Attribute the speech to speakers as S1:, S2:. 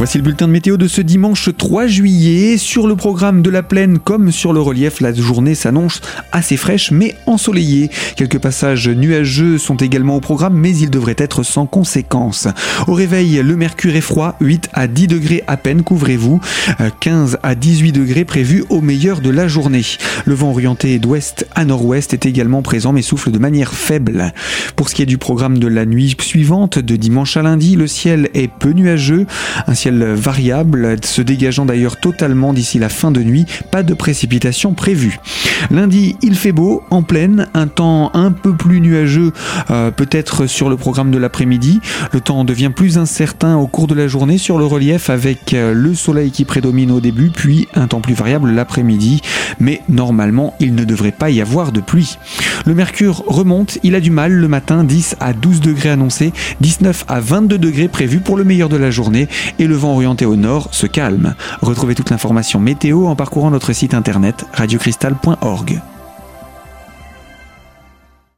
S1: Voici le bulletin de météo de ce dimanche 3 juillet. Sur le programme de la plaine comme sur le relief, la journée s'annonce assez fraîche mais ensoleillée. Quelques passages nuageux sont également au programme mais ils devraient être sans conséquence. Au réveil, le mercure est froid, 8 à 10 degrés à peine, couvrez-vous. 15 à 18 degrés prévus au meilleur de la journée. Le vent orienté d'ouest à nord-ouest est également présent mais souffle de manière faible. Pour ce qui est du programme de la nuit suivante, de dimanche à lundi, le ciel est peu nuageux, variable, se dégageant d'ailleurs totalement d'ici la fin de nuit, pas de précipitations prévues. Lundi, il fait beau, en pleine, un temps un peu plus nuageux euh, peut-être sur le programme de l'après-midi. Le temps devient plus incertain au cours de la journée sur le relief avec euh, le soleil qui prédomine au début, puis un temps plus variable l'après-midi. Mais normalement, il ne devrait pas y avoir de pluie. Le mercure remonte, il a du mal le matin, 10 à 12 degrés annoncés, 19 à 22 degrés prévus pour le meilleur de la journée et le vent orienté au nord se calme. Retrouvez toute l'information météo en parcourant notre site internet radiocristal.org.